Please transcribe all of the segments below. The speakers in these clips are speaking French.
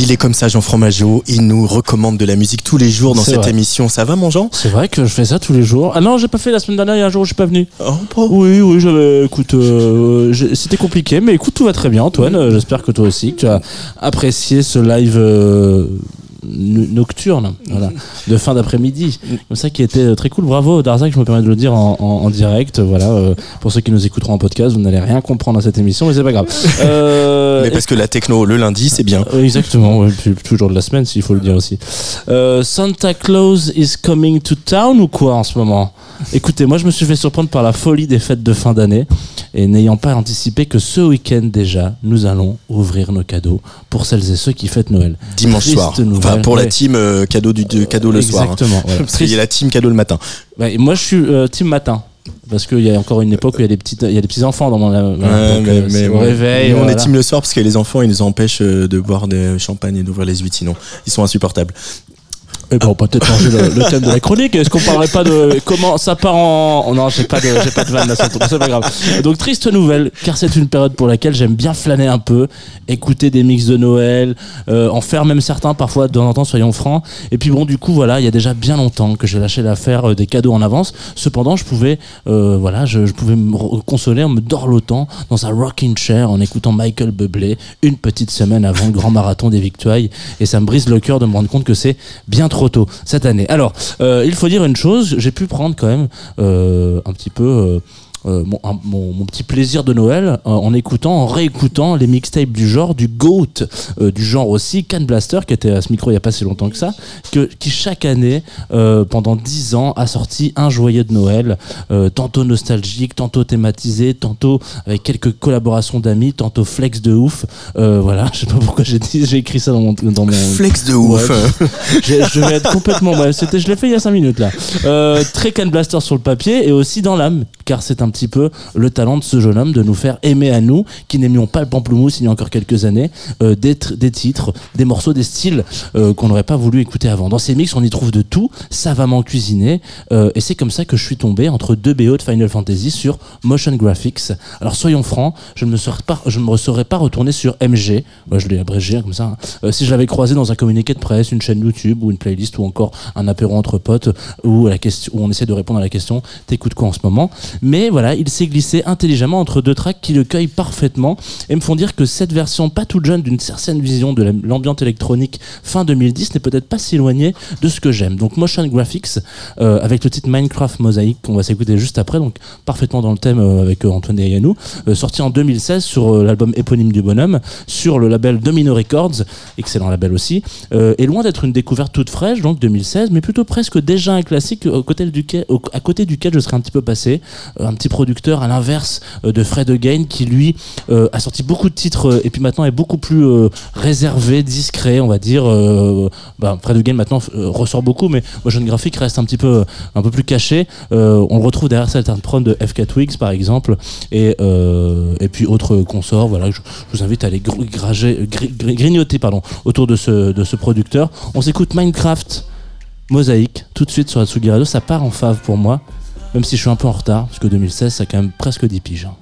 Il est comme ça, Jean Fromageau. Il nous recommande de la musique tous les jours dans cette vrai. émission. Ça va, mon Jean? C'est vrai que je fais ça tous les jours. Ah non, j'ai pas fait la semaine dernière, il y a un jour où je suis pas venu. Oh. Oui, oui, j'avais. Écoute, euh, c'était compliqué, mais écoute, tout va très bien, Antoine. J'espère que toi aussi, que tu as apprécié ce live euh, nocturne, voilà, de fin d'après-midi. Comme ça, qui était euh, très cool. Bravo, Darzac, je me permets de le dire en, en- en direct. Voilà, euh, pour ceux qui nous écouteront en podcast, vous n'allez rien comprendre à cette émission, mais c'est pas grave. Euh, Mais parce que la techno, le lundi, c'est bien. euh, Exactement, ouais, puis toujours de la semaine, s'il faut le dire aussi. Euh, Santa Claus is coming to town ou quoi en ce moment? Écoutez, moi je me suis fait surprendre par la folie des fêtes de fin d'année et n'ayant pas anticipé que ce week-end déjà, nous allons ouvrir nos cadeaux pour celles et ceux qui fêtent Noël. Dimanche Triste soir. nouvelle, Enfin, pour la team euh, cadeau, du, de- cadeau le soir. hein. Exactement. voilà. Parce qu'il y a la team cadeau le matin. Ouais, et moi je suis euh, team matin. Parce qu'il y a encore une époque où il y a des petits, il y a des petits enfants dans mon. voilà, Ouais, donc, mais, euh, ouais. on voilà. est team le soir parce que les enfants, ils nous empêchent euh, de boire des champagne et d'ouvrir les huit sinon. Ils sont insupportables. Eh ben, on peut peut-être changer le, thème de la chronique. Est-ce qu'on parlerait pas de comment ça part en. oh non, j'ai pas de, j'ai pas de vanne là, c'est pas grave. Donc, triste nouvelle, car c'est une période pour laquelle j'aime bien flâner un peu, écouter des mix de Noël, euh, en faire même certains parfois de temps en temps, soyons francs. Et puis bon, du coup, voilà, il y a déjà bien longtemps que j'ai lâché l'affaire euh, des cadeaux en avance. Cependant, je pouvais, euh, voilà, je, je pouvais me consoler en me dorlotant dans un rocking chair en écoutant Michael Bublé une petite semaine avant le grand marathon des victoires. Et ça me brise le cœur de me rendre compte que c'est bien trop tôt cette année. Alors, euh, il faut dire une chose, j'ai pu prendre quand même euh, un petit peu. Euh, mon, un- mon- mon petit plaisir de Noël euh, en écoutant, en réécoutant les mixtapes du genre, du GOAT, euh, du genre aussi, Can Blaster, qui était à ce micro il n'y a pas si longtemps que ça, que, qui chaque année, pendant 10 ans, a sorti un joyeux de Noël, tantôt nostalgique, tantôt thématisé, tantôt avec quelques collaborations d'amis, tantôt flex de ouf. Voilà, je sais pas pourquoi j'ai dit, j'ai écrit ça dans mon, dans mon, Flex de ouf. Ouais. Je vais être complètement. ouais, c'était, je l'ai fait il y a 5 minutes là. Très Can Blaster sur le papier et aussi dans l'âme, car c'est un petit peu le talent de ce jeune homme de nous faire aimer à nous, qui n'aimions pas le pamplemousse il y a encore quelques années, euh, des, tr- des titres, des morceaux, des styles euh, qu'on n'aurait pas voulu écouter avant. Dans ces mix, on y trouve de tout, savamment cuisiné, euh, et c'est comme ça que je suis tombé entre deux BO de Final Fantasy sur Motion Graphics. Alors soyons francs, je ne me serais pas, je me serais pas retourné sur MG, Moi, je l'ai abrégé comme ça, hein. Euh, si je l'avais croisé dans un communiqué de presse, une chaîne YouTube ou une playlist ou encore un apéro entre potes où, la question, où on essaie de répondre à la question t'écoutes quoi en ce moment? Mais il s'est glissé intelligemment entre deux tracks qui le cueillent parfaitement et me font dire que cette version pas toute jeune d'une certaine vision de la- l'ambiance électronique fin 2010 n'est peut-être pas si de ce que j'aime. Donc Motion Graphics euh, avec le titre Minecraft Mosaic qu'on va s'écouter juste après, donc parfaitement dans le thème euh, avec euh, Antoine Yanou, sorti en 2016 sur l'album éponyme du bonhomme, sur le label Domino Records, excellent label aussi, et loin d'être une découverte toute fraîche, donc 2016, mais plutôt presque déjà un classique côté à côté duquel je serais un petit peu passé, un petit producteur à l'inverse euh, de Fred Again qui lui euh, a sorti beaucoup de titres euh, et puis maintenant est beaucoup plus réservé, discret, on va dire. Bah, Fred Again maintenant ressort beaucoup, mais Motion Graphic reste un petit peu, un peu plus caché. On le retrouve derrière certains prods de FK Twigs par exemple, et, puis autres consorts. Voilà, je, vous invite à aller grignoter pardon, autour de ce, de ce producteur. On s'écoute Minecraft Mosaïque tout de suite sur Atsugi Radio. Ça part en fave pour moi, même si je suis un peu en retard, parce que 2016, ça a quand même presque 10 piges. hein.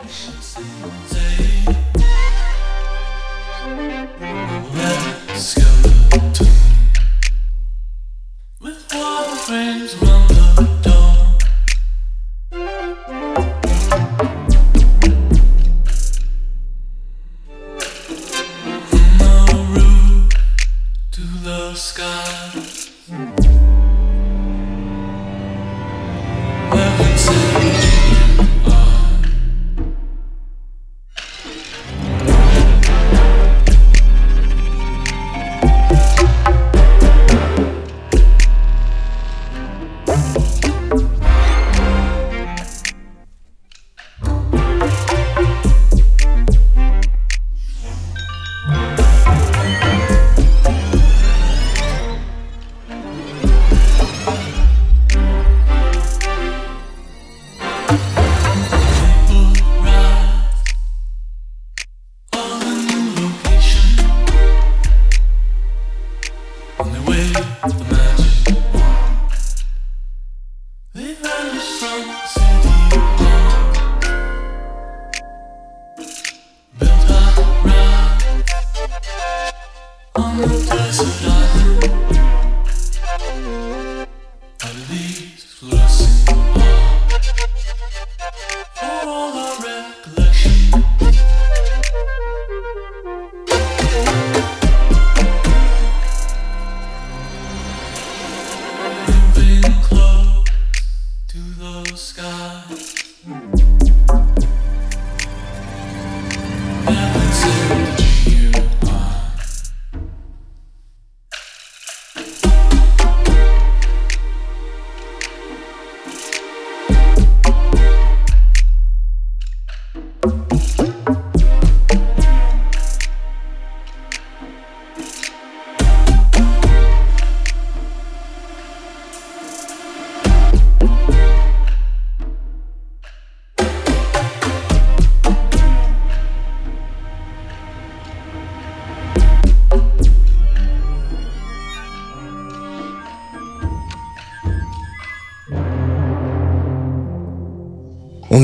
All the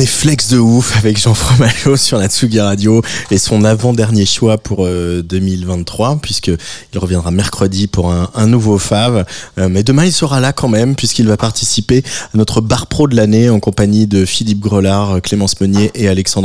flex de ouf avec Jean Fromageau sur la Tsugi Radio et son avant-dernier choix pour euh, 2023 puisque il reviendra mercredi pour un, nouveau Fave. Euh, mais demain il sera là quand même puisqu'il va participer à notre bar pro de l'année en compagnie de Philippe Grelard, Clémence Meunier et Alexandre